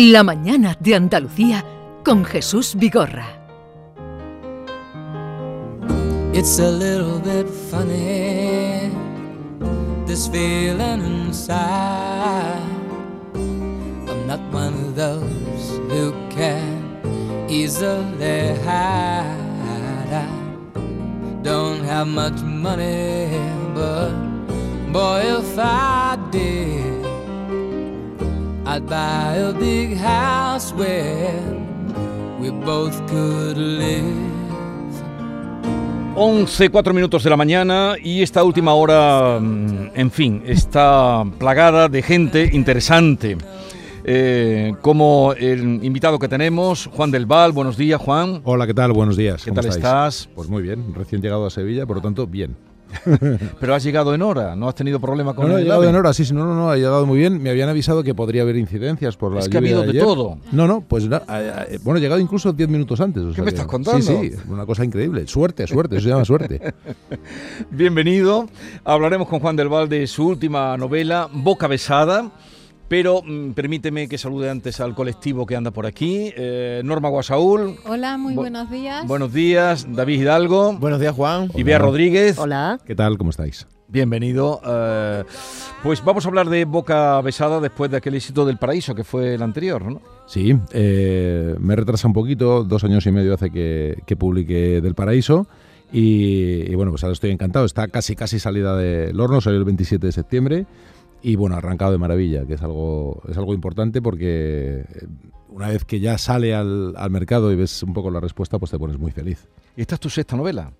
La mañana de Andalucía con Jesús Vigorra. It's a little bit funny, this feeling inside. I'm not one of those who can easily hide. I don't have much money, but boy, if I did, I'd buy a big house where we both could live. 11, 4 minutos de la mañana y esta última hora, mm, en fin, está plagada de gente interesante. Eh, como el invitado que tenemos, Juan del Val. Buenos días, Juan. Hola, ¿qué tal? Buenos días. ¿Qué ¿Cómo tal estáis? estás? Pues muy bien, recién llegado a Sevilla, por lo tanto, bien. Pero has llegado en hora, ¿no has tenido problema con No, no, he llegado en hora, sí, sí, no, no, no, ha llegado muy bien. Me habían avisado que podría haber incidencias por la Es que ha habido de todo. No, no, pues na- a- a- bueno, he llegado incluso 10 minutos antes. o ¿Qué sea me que- estás contando? Sí, sí, una cosa increíble. Suerte, suerte, eso se llama suerte. Bienvenido. Hablaremos con Juan del Val de su última novela, Boca Besada. Pero mm, permíteme que salude antes al colectivo que anda por aquí. Eh, Norma Guasaúl. Hola, muy Bu- buenos días. Buenos días. David Hidalgo. Buenos días, Juan. y Bea Rodríguez. Hola. ¿Qué tal? ¿Cómo estáis? Bienvenido. eh, pues vamos a hablar de Boca Besada después de aquel éxito del Paraíso, que fue el anterior, ¿no? Sí, eh, me retrasa un poquito, dos años y medio hace que, que publiqué Del Paraíso. Y, y bueno, pues ahora estoy encantado. Está casi, casi salida del horno, salió el 27 de septiembre. Y bueno, arrancado de maravilla, que es algo, es algo importante porque eh, una vez que ya sale al, al mercado y ves un poco la respuesta, pues te pones muy feliz. Y esta es tu sexta novela.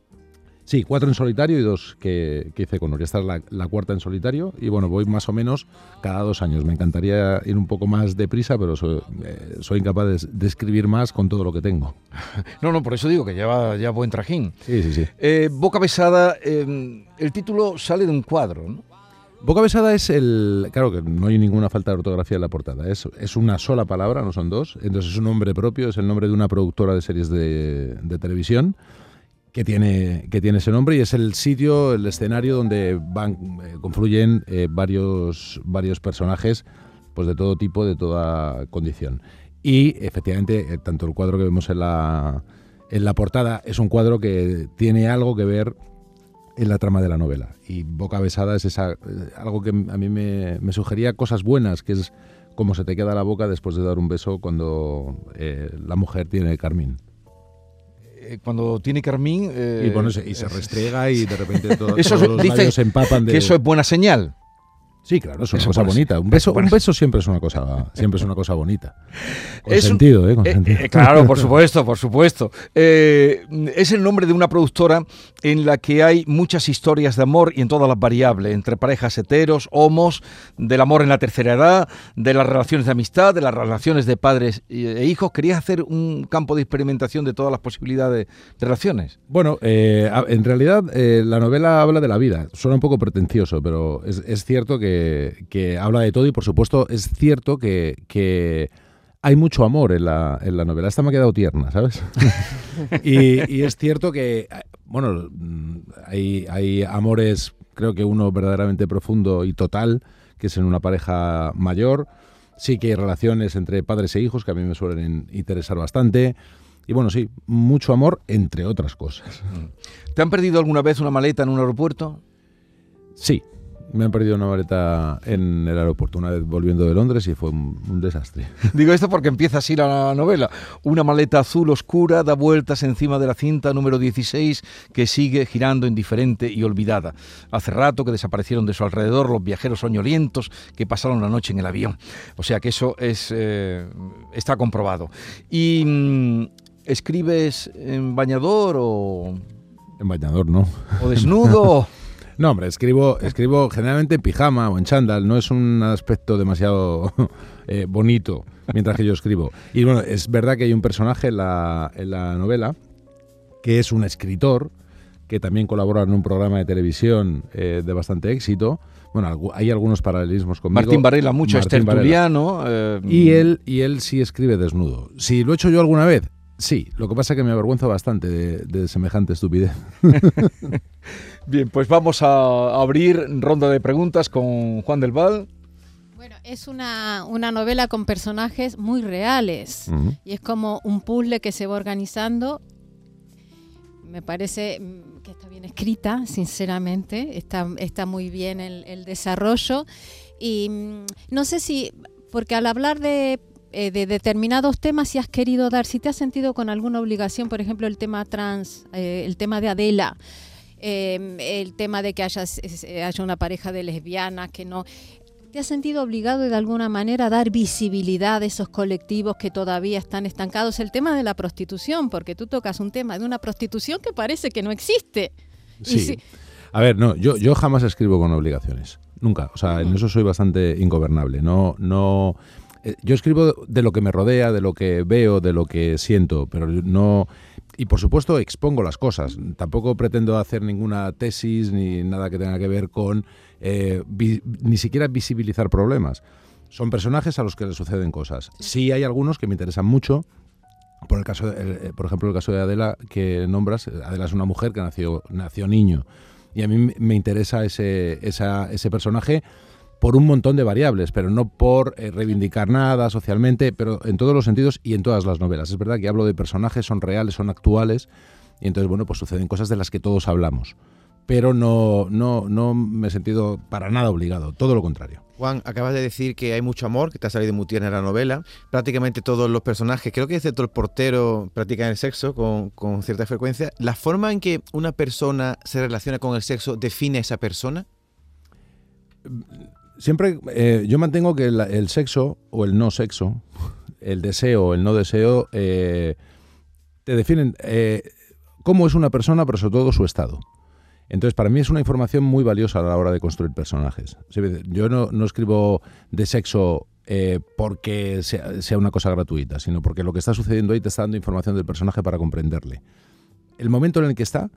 Sí, cuatro en solitario y dos que, que hice con Nuria. Esta es la, la cuarta en solitario y bueno, voy más o menos cada dos años. Me encantaría ir un poco más deprisa, pero soy, eh, soy incapaz de, de escribir más con todo lo que tengo. No, no, por eso digo que lleva ya buen trajín. Sí, sí, sí. Eh, Boca Besada, eh, el título sale de un cuadro, ¿no? Boca Besada es el... Claro que no hay ninguna falta de ortografía en la portada. Es, una sola palabra, no son dos. Entonces es un nombre propio, es el nombre de una productora de series de, de televisión que tiene, que tiene ese nombre y es el sitio, el escenario donde van, eh, confluyen eh, varios, varios personajes pues de todo tipo, de toda condición. Y efectivamente, eh, tanto el cuadro que vemos en la, en la portada es un cuadro que tiene algo que ver en la trama de la novela. Y Boca Besada es esa, eh, algo que a mí me, me sugería cosas buenas, que es cómo se te queda la boca después de dar un beso cuando eh, la mujer tiene carmín. Eh, cuando tiene carmín... eh, y, bueno, se, y se restriega y de repente todo, Eso todos los labios se empapan de... Que eso es buena señal. Sí, claro, es una Eso cosa parece- bonita. Un eso beso, un beso siempre es una cosa, siempre es una cosa bonita. Con Es un- sentido, ¿eh? Con Eh, sentido. eh, claro, por supuesto, por supuesto. Eh, es el nombre de una productora en la que hay muchas historias de amor y en todas las variables, entre parejas heteros, homos, del amor en la tercera edad, de las relaciones de amistad, de las relaciones de padres e hijos. ¿Querías hacer un campo de experimentación de todas las posibilidades de relaciones? Bueno, eh, en realidad la novela habla de la vida. Suena un poco pretencioso, pero es, es cierto que, que habla de todo y por supuesto es cierto que, que hay mucho amor en la, en la novela. Esta me ha quedado tierna, ¿sabes? y, y es cierto que, bueno, hay, hay amores, creo que uno verdaderamente profundo y total, que es en una pareja mayor. Sí que hay relaciones entre padres e hijos que a mí me suelen interesar bastante. Y bueno, sí, mucho amor, entre otras cosas. ¿Te han perdido alguna vez una maleta en un aeropuerto? Sí, me han perdido una maleta en el aeropuerto una vez volviendo de Londres y fue un, un desastre. Digo esto porque empieza así la novela. Una maleta azul oscura da vueltas encima de la cinta número 16 que sigue girando indiferente y olvidada. Hace rato que desaparecieron de su alrededor los viajeros soñolientos que pasaron la noche en el avión. O sea que eso es eh, está comprobado. ¿Y mm, escribes en bañador o, En bañador, ¿no? o desnudo? No, hombre, escribo, escribo generalmente en pijama o en chándal. No es un aspecto demasiado eh, bonito mientras que yo escribo. Y bueno, es verdad que hay un personaje en la, en la novela que es un escritor que también colabora en un programa de televisión eh, de bastante éxito. Bueno, hay algunos paralelismos conmigo. Martín Varela mucho, es Martín Varela. tertuliano. eh, Y él, y él sí escribe desnudo. Si lo he hecho yo alguna vez, sí. Lo que pasa es que me avergüenza bastante de, de semejante estupidez. Bien, pues vamos a abrir ronda de preguntas con Juan del Val. Bueno, es una, una novela con personajes muy reales y es como un puzzle que se va organizando. Me parece mm, que está bien escrita, sinceramente, está, está muy bien el, el desarrollo y mm, no sé si, porque al hablar de, eh, de determinados temas, si has querido dar, si te has sentido con alguna obligación, por ejemplo, el tema trans, eh, el tema de Adela, eh, el tema de que haya, haya una pareja de lesbianas, que no... ¿Te has sentido obligado de alguna manera a dar visibilidad a esos colectivos que todavía están estancados? El tema de la prostitución, porque tú tocas un tema de una prostitución que parece que no existe. Sí. si- A ver, no, yo, yo jamás escribo con obligaciones. Nunca. O sea, en eso soy bastante ingobernable. No, no. Eh, Yo escribo de lo que me rodea, de lo que veo, de lo que siento, pero no. Y por supuesto expongo las cosas. Tampoco pretendo hacer ninguna tesis ni nada que tenga que ver con eh, vi- ni siquiera visibilizar problemas. Son personajes a los que les suceden cosas. Sí hay algunos que me interesan mucho. Por el caso, de- eh, por ejemplo, el caso de Adela que nombras. Adela es una mujer que nació, nació niño. Y a mí me- me interesa ese, esa- ese personaje por un montón de variables, pero no por eh, reivindicar nada socialmente, pero en todos los sentidos y en todas las novelas. Es verdad que hablo de personajes, son reales, son actuales, y entonces, bueno, pues suceden cosas de las que todos hablamos. Pero no, no, no me he sentido para nada obligado, todo lo contrario. Juan, acabas de decir que hay mucho amor, que te ha salido muy tierna la novela. Prácticamente todos los personajes, creo que excepto el portero, practican el sexo con, con cierta frecuencia. ¿La forma en que una persona se relaciona con el sexo define a esa persona? Siempre eh, yo mantengo que el, el sexo o el no sexo, el deseo o el no deseo, eh, te definen eh, cómo es una persona, pero sobre todo su estado. Entonces, para mí es una información muy valiosa a la hora de construir personajes. Yo no, no escribo de sexo eh, porque sea, sea una cosa gratuita, sino porque lo que está sucediendo ahí te está dando información del personaje para comprenderle. El momento en el que está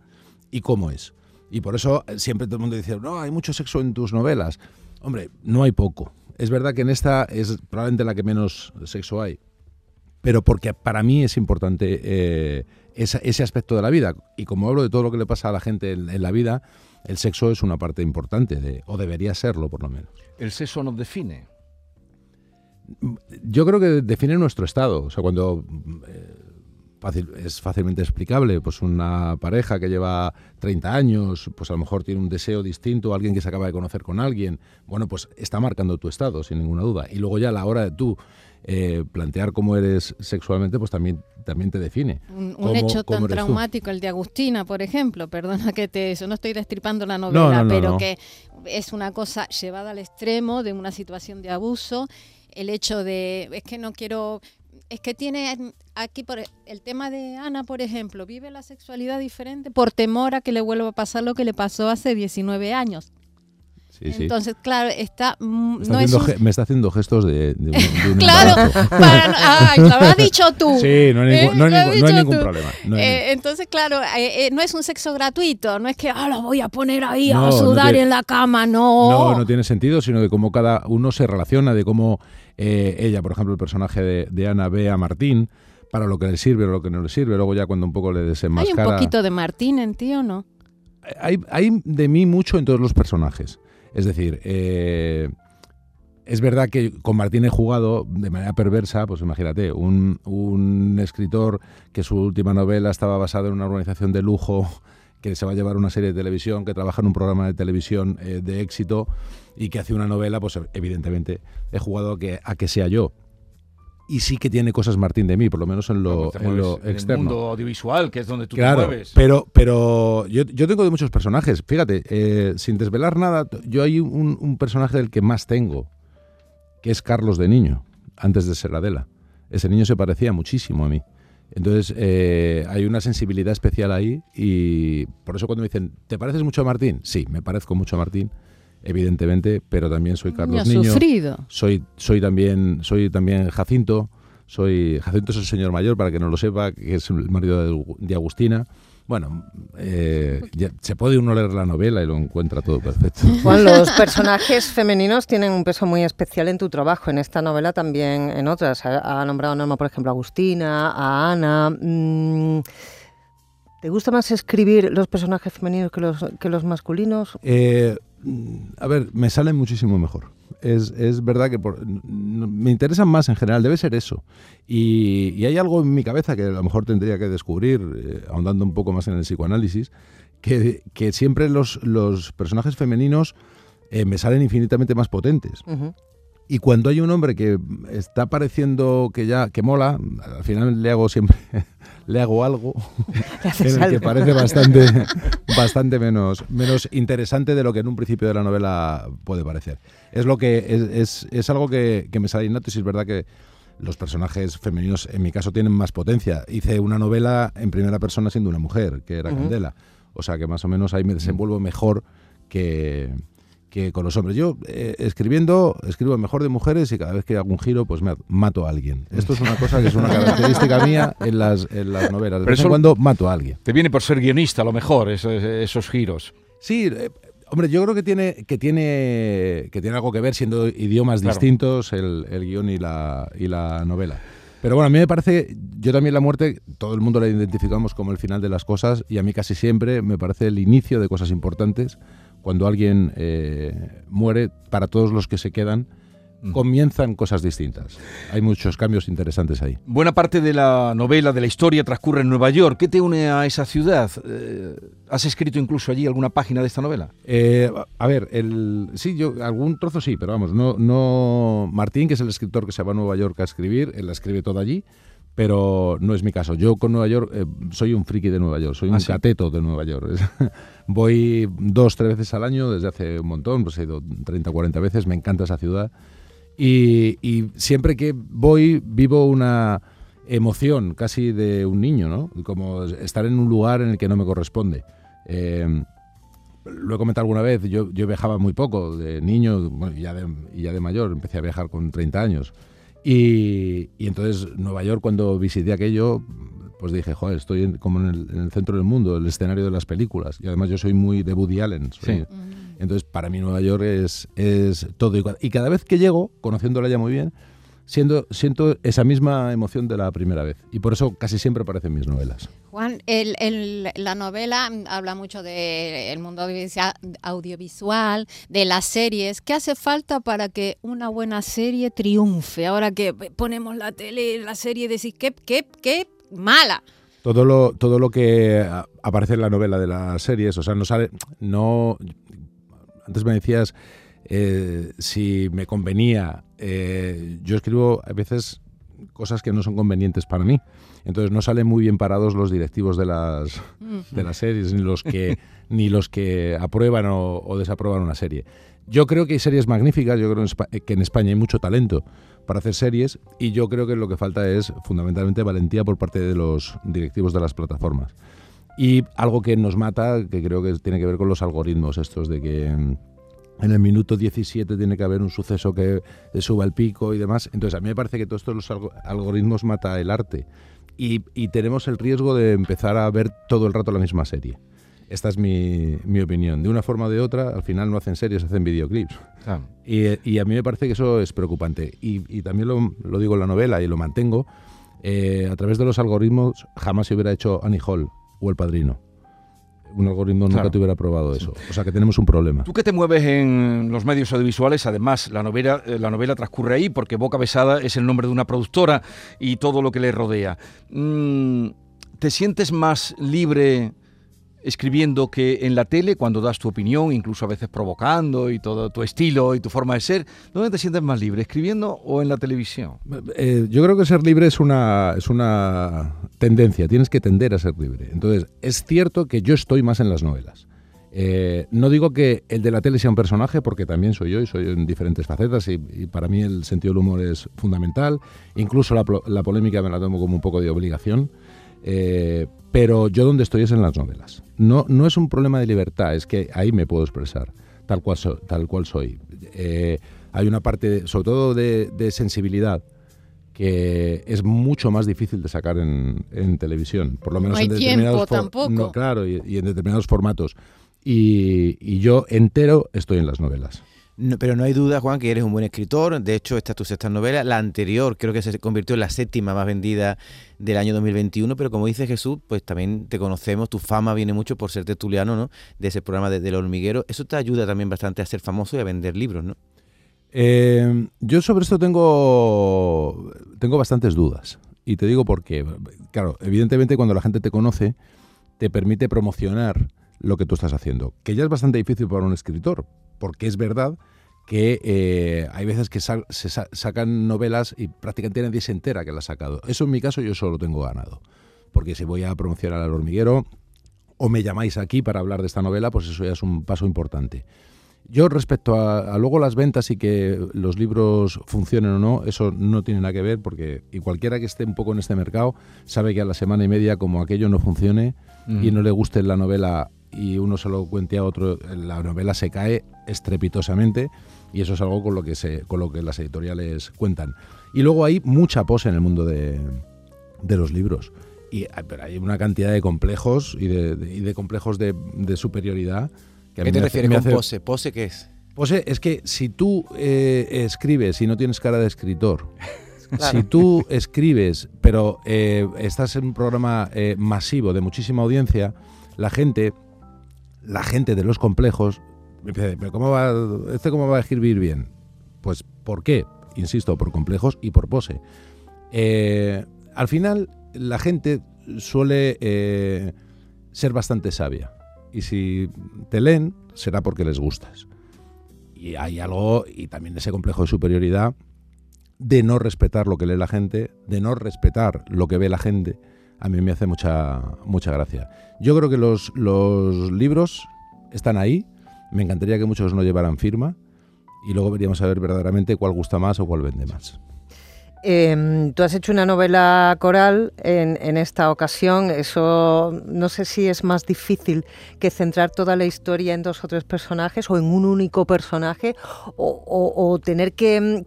y cómo es. Y por eso eh, siempre todo el mundo dice, no, hay mucho sexo en tus novelas. Hombre, no hay poco. Es verdad que en esta es probablemente la que menos sexo hay, pero porque para mí es importante eh, esa- ese aspecto de la vida. Y como hablo de todo lo que le pasa a la gente en, en la vida, el sexo es una parte importante, de, o debería serlo por lo menos. El sexo nos define. Yo creo que define nuestro estado. O sea, cuando eh, fácil- es fácilmente explicable, pues una pareja que lleva 30 años, pues a lo mejor tiene un deseo distinto, alguien que se acaba de conocer con alguien, bueno, pues está marcando tu estado, sin ninguna duda. Y luego ya a la hora de tú eh, plantear cómo eres sexualmente, pues también, también te define. Un, un ¿Cómo- hecho tan tú? traumático, el de Agustina, por ejemplo, perdona que te eso, no estoy destripando la novela, no, no, pero que es una cosa llevada al extremo de una situación de abuso, el hecho de, es que no quiero, es que tiene aquí por el tema de Ana, por ejemplo, vive la sexualidad diferente por temor a que le vuelva a pasar lo que le pasó hace 19 años. Sí, sí. Entonces, claro, está, mm, me, está no es haciendo, un- ge- me está haciendo gestos de, de un, de un Claro, para ay, lo has dicho tú. Sí, no hay ¿Eh? ningún, no hay ningún- no hay dicho ningún tú. problema. no hay Eh, entonces, claro, eh, no es un sexo gratuito, no es que ah, lo voy a poner ahí a sudar tiene- en la cama, no. No, no tiene sentido, sino de cómo cada uno se relaciona, de cómo eh, ella, por ejemplo, el personaje de, de Ana ve a Martín para lo que le sirve o lo que no le sirve. Luego ya cuando un poco le Hay desenmascara... un poquito de Martín en ti, ¿o no? hay, hay de mí mucho en todos los personajes. Es decir, eh, es verdad que con Martín he jugado de manera perversa, pues imagínate, un, un escritor que su última novela estaba basada en una organización de lujo que se va a llevar una serie de televisión, que trabaja en un programa de televisión eh, de éxito y que hace una novela, pues evidentemente he jugado a que, a que sea yo. Y sí que tiene cosas Martín de mí, por lo menos en lo, en lo en externo. el mundo audiovisual, que es donde tú Claro, te mueves. pero, pero yo, yo tengo de muchos personajes. Fíjate, eh, sin desvelar nada, yo hay un, un personaje del que más tengo, que es Carlos de niño, antes de ser Adela. Ese niño se parecía muchísimo a mí. Entonces, eh, hay una sensibilidad especial ahí y por eso cuando me dicen, ¿te pareces mucho a Martín? Sí, me parezco mucho a Martín, evidentemente, pero también soy Carlos Niño sufrido. Soy, soy, también, soy también Jacinto. Soy, Jacinto es el señor mayor, para que no lo sepa, que es el marido de, de Agustina. Bueno, eh, ya- se puede uno leer la novela y lo encuentra todo perfecto. Juan, los personajes femeninos tienen un peso muy especial en tu trabajo, en esta novela también en otras. Ha, ha nombrado Norma, por ejemplo, a Agustina, a Ana. Mm, ¿Te gusta más escribir los personajes femeninos que los, que los masculinos? Eh, a ver, me salen muchísimo mejor. Es, es verdad que por- me interesan más en general, debe ser eso. Y, hay algo en mi cabeza que a lo mejor tendría que descubrir, eh, ahondando un poco más en el psicoanálisis, que, que siempre los, los personajes femeninos eh, me salen infinitamente más potentes. Y cuando hay un hombre que está pareciendo que ya que mola, al final le hago siempre le hago algo en el que parece bastante bastante menos menos interesante de lo que en un principio de la novela puede parecer. Es lo que es, es, es algo que, que me sale innato y es verdad que los personajes femeninos en mi caso tienen más potencia. Hice una novela en primera persona siendo una mujer, que era Ujú. Candela. O sea que más o menos ahí me desenvuelvo mejor que, que con los hombres. Yo eh, escribiendo, escribo mejor de mujeres y cada vez que hago un giro, pues me mato a alguien. Esto es una cosa que es una característica mía en las, en las novelas. De Pero vez en cuando mato a alguien. Te viene por ser guionista, a lo mejor, esos, esos giros. Sí, eh, hombre, yo creo que tiene, que tiene, que tiene algo que ver siendo idiomas Claro. distintos el, el guion y la, y la novela. Pero bueno, a mí me parece, yo también la muerte, todo el mundo la identificamos como el final de las cosas y a mí casi siempre me parece el inicio de cosas importantes. Cuando alguien eh, muere, para todos los que se quedan, comienzan cosas distintas. Hay muchos cambios interesantes ahí. Buena parte de la novela, de la historia, transcurre en Nueva York. ¿Qué te une a esa ciudad? Eh, ¿Has escrito incluso allí alguna página de esta novela? Eh, a ver, el, sí, yo algún trozo sí, pero vamos, no, no. Martín, que es el escritor que se va a Nueva York a escribir, él la escribe toda allí, pero no es mi caso. Yo con Nueva York eh, soy un friki de Nueva York, soy un ¿Ah, sí? cateto de Nueva York. Voy dos, tres veces al año desde hace un montón, pues he ido 30, 40 veces, me encanta esa ciudad. Y, y siempre que voy vivo una emoción casi de un niño, ¿no? Como estar en un lugar en el que no me corresponde. Eh, lo he comentado alguna vez, yo, yo viajaba muy poco, de niño y, ya de, ya de mayor, empecé a viajar con 30 años. Y, y entonces Nueva York cuando visité aquello, pues dije, joder, estoy en- como en el, en el centro del mundo, el escenario de las películas. Y además yo soy muy de Woody Allen. soy- Sí. Entonces para mí Nueva York es, es todo. Y Y cada vez que llego, conociéndola ya muy bien, siendo, siento esa misma emoción de la primera vez. Y por eso casi siempre aparecen mis novelas. Juan, el- el- la novela habla mucho del mundo audiovisual, de las series. ¿Qué hace falta para que una buena serie triunfe? Ahora que ponemos la tele, la serie, decís, ¿qué, qué, qué mala? Todo lo, todo lo que aparece en la novela de las series, o sea, no sale, no, antes me decías eh, si me convenía, eh, yo escribo a veces cosas que no son convenientes para mí, entonces no salen muy bien parados los directivos de las, de las series, ni los que, ni los que aprueban o, o desaprueban una serie. Yo creo que hay series magníficas, yo creo que en España hay mucho talento para hacer series y yo creo que lo que falta es fundamentalmente valentía por parte de los directivos de las plataformas. Y algo que nos mata, que creo que tiene que ver con los algoritmos estos de que mm, en el minuto 17 tiene que haber un suceso que suba el pico y demás. Entonces a mí me parece que todos estos los algo- algoritmos mata el arte y, y tenemos el riesgo de empezar a ver todo el rato la misma serie. Esta es mi, mi opinión. De una forma o de otra, al final no hacen series, hacen videoclips. Claro. Y, y a mí me parece que eso es preocupante. Y, y también lo, lo digo en la novela y lo mantengo. eh, a través de los algoritmos jamás se hubiera hecho Annie Hall o El Padrino. Un algoritmo nunca te hubiera probado eso. O sea que tenemos un problema. Tú que te mueves en los medios audiovisuales, además la novela, eh, la novela transcurre ahí porque Boca Besada es el nombre de una productora y todo lo que le rodea. Mm, ¿Te sientes más libre escribiendo que en la tele cuando das tu opinión, incluso a veces provocando y todo tu estilo y tu forma de ser? ¿Dónde te sientes más libre, escribiendo o en la televisión? Eh, yo creo que ser libre es una, es una tendencia, tienes que tender a ser libre. Entonces, es cierto que yo estoy más en las novelas. Eh, no digo que el de la tele sea un personaje, porque también soy yo y soy en diferentes facetas y, para mí el sentido del humor es fundamental. Incluso la, la polémica me la tomo como un poco de obligación. Eh, pero yo donde estoy es en las novelas. No, no es un problema de libertad, es que ahí me puedo expresar tal cual, so- tal cual soy. Eh, hay una parte, de- sobre todo de, de sensibilidad, que es mucho más difícil de sacar en, en televisión, por lo No menos hay en determinados tiempo no, claro, y, y en determinados formatos. Y, y yo entero estoy en las novelas. Pero no hay duda, Juan, que eres un buen escritor. De hecho, esta es tu sexta novela. La anterior creo que se convirtió en la séptima más vendida del año 2021. Pero como dice Jesús, pues también te conocemos. Tu fama viene mucho por ser tertuliano, ¿no? De ese programa de, del hormiguero. Eso te ayuda también bastante a ser famoso y a vender libros, ¿no? Eh, yo sobre esto tengo, tengo bastantes dudas. Y te digo por qué. Claro, evidentemente cuando la gente te conoce, te permite promocionar lo que tú estás haciendo, que ya es bastante difícil para un escritor, porque es verdad que eh, hay veces que se sacan novelas y prácticamente nadie se entera que la ha sacado. Eso en mi caso yo solo tengo ganado, porque si voy a promocionar al hormiguero o me llamáis aquí para hablar de esta novela, pues eso ya es un paso importante. Yo respecto a, luego las ventas y que los libros funcionen o no, eso no tiene nada que ver porque y cualquiera que esté un poco en este mercado sabe que a la semana y media como aquello no funcione y no le guste la novela y uno se lo cuente a otro, la novela se cae estrepitosamente y eso es algo con lo que, se, con lo que las editoriales cuentan. Y luego hay mucha pose en el mundo de, de los libros. Y, pero hay una cantidad de complejos y de, y de complejos de, superioridad. Que ¿Qué te refieres con pose? ¿Pose qué es? Pose es que si tú eh, escribes y no tienes cara de escritor, si tú escribes, pero eh, estás en un programa eh, masivo de muchísima audiencia, la gente la gente de los complejos pero ¿cómo va, ¿este cómo va a escribir bien? Pues, ¿por qué? Insisto, por complejos y por pose. Eh, al final, la gente suele eh, ser bastante sabia. Y si te leen, será porque les gustas. Y hay algo, y también ese complejo de superioridad, de no respetar lo que lee la gente, de no respetar lo que ve la gente a mí me hace mucha, mucha gracia. Yo creo que los, los libros están ahí, me encantaría que muchos no llevaran firma y luego veríamos a ver verdaderamente cuál gusta más o cuál vende más. Em, tú has hecho una novela coral en, esta ocasión. Eso no sé si es más difícil que centrar toda la historia en dos o tres personajes o en un único personaje o, tener que,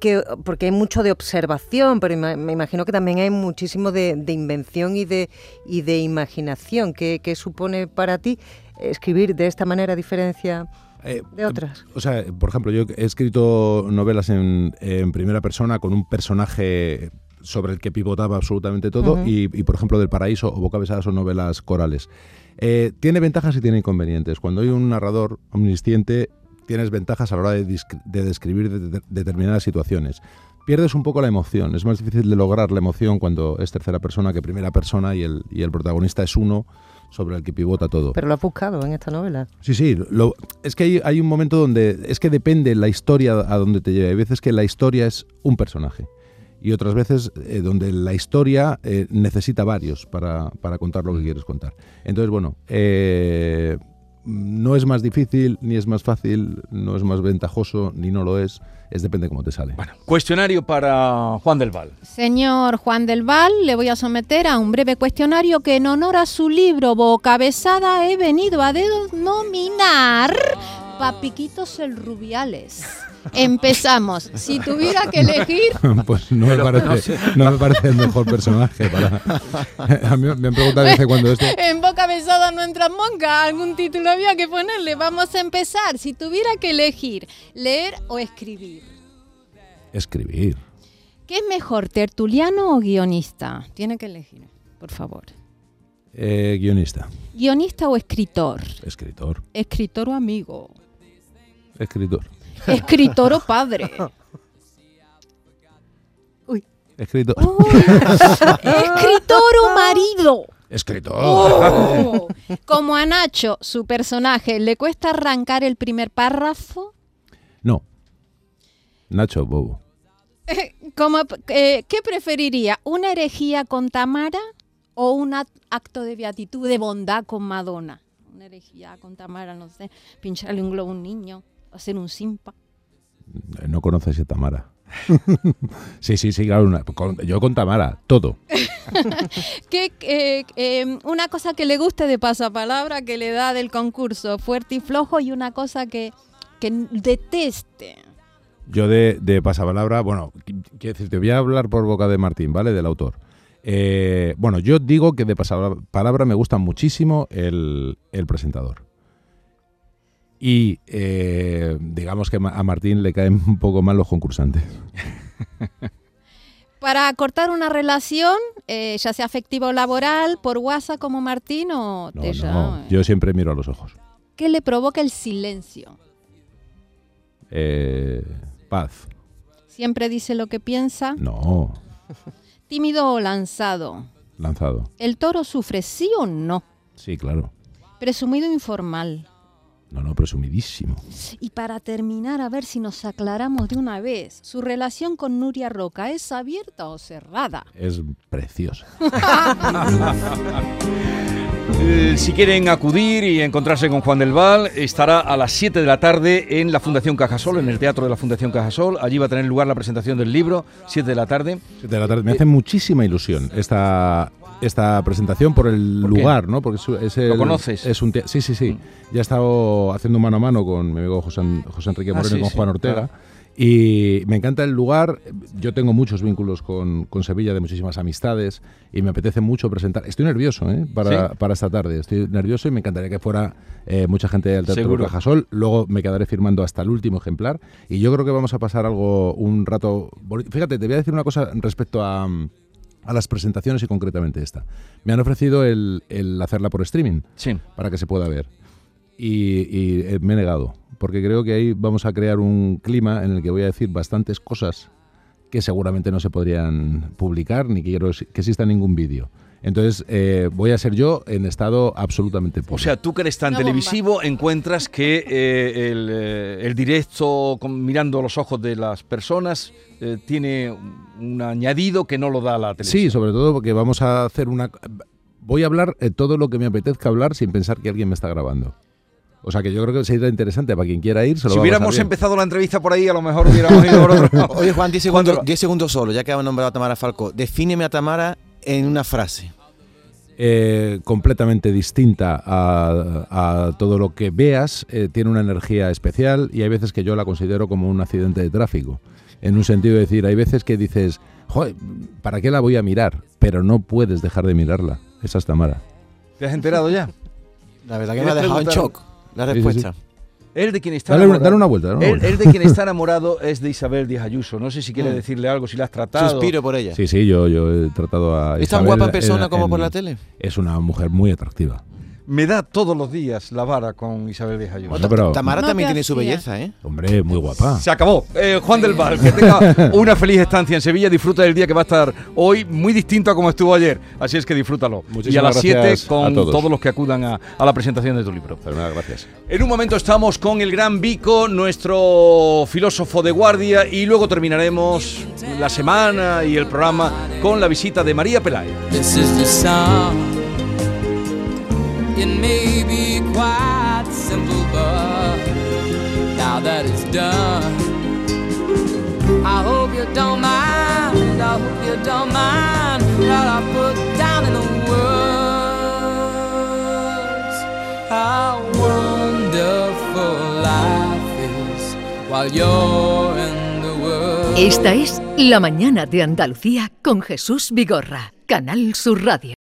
porque hay mucho de observación, pero me imagino que también hay muchísimo de, invención y de, imaginación. ¿Qué, ¿Qué supone para ti escribir de esta manera diferencia? Eh, de otras. O sea, por ejemplo, yo he escrito novelas en, primera persona con un personaje sobre el que pivotaba absolutamente todo y, por ejemplo, Del Paraíso o Boca Besada son novelas corales. Eh, tiene ventajas y tiene inconvenientes. Cuando hay un narrador omnisciente, tienes ventajas a la hora de, describir determinadas situaciones. Pierdes un poco la emoción. Es más difícil de lograr la emoción cuando es tercera persona que primera persona y el, y el protagonista es uno sobre el que pivota todo. Pero lo has buscado en esta novela. Sí, sí. Lo, es que hay, un momento donde es que depende la historia a donde te lleva. Hay veces que la historia es un personaje y otras veces eh, donde la historia eh, necesita varios para, para, contar lo que quieres contar. Entonces, bueno, eh, no es más difícil, ni es más fácil, no es más ventajoso, ni no lo es. Es depende cómo te sale. Bueno, cuestionario para Juan del Val. Señor Juan del Val, le voy a someter a un breve cuestionario que en honor a su libro Bocabezada he venido a denominar Papiquitos el Rubiales. Empezamos. Si tuviera que elegir. Pues no me, parece, no, me parece el mejor personaje para. A mí me han preguntado desde cuándo esto. En boca besada no entra monca. Algún título había que ponerle. Vamos a empezar. Si tuviera que elegir, leer o escribir. Escribir. ¿Qué es mejor, tertuliano o guionista? Tiene que elegir, por favor. Eh, guionista. ¿Guionista o escritor? Escritor. Escritor o amigo. Escritor. Escritor o padre. Uy. Escritor. Escritor o marido. Escritor. Oh. Como a Nacho, su personaje, ¿le cuesta arrancar el primer párrafo? No. Nacho, bobo. Como, eh, ¿Qué preferiría? ¿Una herejía con Tamara o un acto de beatitud, de bondad con Madonna? Una herejía con Tamara, no sé, pincharle un globo a un niño hacer un simpa. No conoces a Tamara. sí, sí, sí, claro. yo con Tamara, todo. ¿Qué, eh, em, una cosa que le guste de pasapalabra que le da del concurso, fuerte y flojo, y una cosa que, que deteste. Yo de, de, pasapalabra, bueno, quiero decir, te voy a hablar por boca de Martín, ¿vale? Del autor. Eh, bueno, yo digo que de pasapalabra me gusta muchísimo el, el presentador Y eh, digamos que a Martín le caen un poco mal los concursantes. Para cortar una relación, eh, ya sea afectiva o laboral, por WhatsApp como Martín o No, te no, llama. yo siempre miro a los ojos. ¿Qué le provoca el silencio? Eh, paz. Siempre dice lo que piensa. No, Tímido o lanzado. lanzado. ¿El toro sufre sí o no? Sí, claro. Presumido informal. No, no, presumidísimo. Y para terminar, a ver si nos aclaramos de una vez, ¿su relación con Nuria Roca es abierta o cerrada? Es preciosa. Eh, si quieren acudir y encontrarse con Juan del Val, estará a las 7 de la tarde en la Fundación Cajasol, en el Teatro de la Fundación Cajasol. Allí va a tener lugar la presentación del libro, 7 de la tarde. Siete de la tarde. Me hace muchísima ilusión esta, esta presentación por el lugar, ¿no? Porque es, es el- conoces? Es un sí, sí, sí. Ya he estado haciendo mano a mano con mi amigo José, José Enrique Ah, Moreno sí, y con sí, Juan Ortega. Y me encanta el lugar. Yo tengo muchos vínculos con, con Sevilla, de muchísimas amistades, y me apetece mucho presentar. Estoy nervioso ¿eh? para, ¿Sí? para esta tarde. Estoy nervioso y me encantaría que fuera eh, mucha gente del Teatro Seguro. Cajasol. Luego me quedaré firmando hasta el último ejemplar. Y yo creo que vamos a pasar algo, un rato. Fíjate, te voy a decir una cosa respecto a, a las presentaciones y concretamente esta. Me han ofrecido el, el hacerla por streaming Sí. para que se pueda ver. Y, y, eh, me he negado, porque creo que ahí vamos a crear un clima en el que voy a decir bastantes cosas que seguramente no se podrían publicar ni quiero que exista ningún vídeo. Entonces eh, voy a ser yo en estado absolutamente puro. O sea, tú que eres tan bomba. televisivo, encuentras que eh, el, eh, el directo, con- mirando los ojos de las personas, eh, tiene un añadido que no lo da la televisión. sí, sobre todo porque vamos a hacer una... Voy a hablar todo lo que me apetezca hablar sin pensar que alguien me está grabando. O sea que yo creo que sería interesante para quien quiera ir. Se lo Si hubiéramos bien. empezado la entrevista por ahí, a lo mejor hubiéramos ido por otro lado. Oye, Juan, 10 Juan segundos, del Val. 10 segundos solo, ya que hemos nombrado a Tamara Falco. Defíneme a Tamara en una frase. eh, completamente distinta a, a todo lo que veas, eh, tiene una energía especial y hay veces que yo la considero como un accidente de tráfico. En un sentido de decir, hay veces que dices, Joder, ¿para qué la voy a mirar? Pero no puedes dejar de mirarla. Esa es Tamara. ¿Te has enterado ya? La verdad que ¿Quieres me ha dejado en shock la Sí, sí, respuesta. Él de quien está Dale, una- enamorado. dale una vuelta. dale una Él, vuelta. él de quien está enamorado es de Isabel Díaz Ayuso. No sé si quiere Mm. decirle algo, si la has tratado. Suspiro por ella. Sí, sí, yo, yo he tratado a. ¿Es tan guapa persona en- como por la tele? Es una mujer muy atractiva. Me da todos los días la vara con Isabel Díaz Ayuso. Bueno, pero- Tamara No también tiene su belleza, ¿eh? Hombre, muy guapa. Se acabó. Eh, Juan del Val, que tenga una feliz estancia en Sevilla. Disfruta del día que va a estar hoy muy distinto a como estuvo ayer. Así es que disfrútalo. Muchísimas y a las 7 gracias con todos. todos los que acudan a, a la presentación de tu libro. Fenomenal, gracias. En un momento estamos con el gran Vico, nuestro filósofo de guardia, y luego terminaremos la semana y el programa con la visita de María Peláez. This is the song. It may be quite simple, but now that it's done, I hope you don't mind. I hope you don't mind what I put down in the words. How wonderful life is while you're in the world. Esta es La Mañana de Andalucía con Jesús Vigorra, Canal Sur Radio.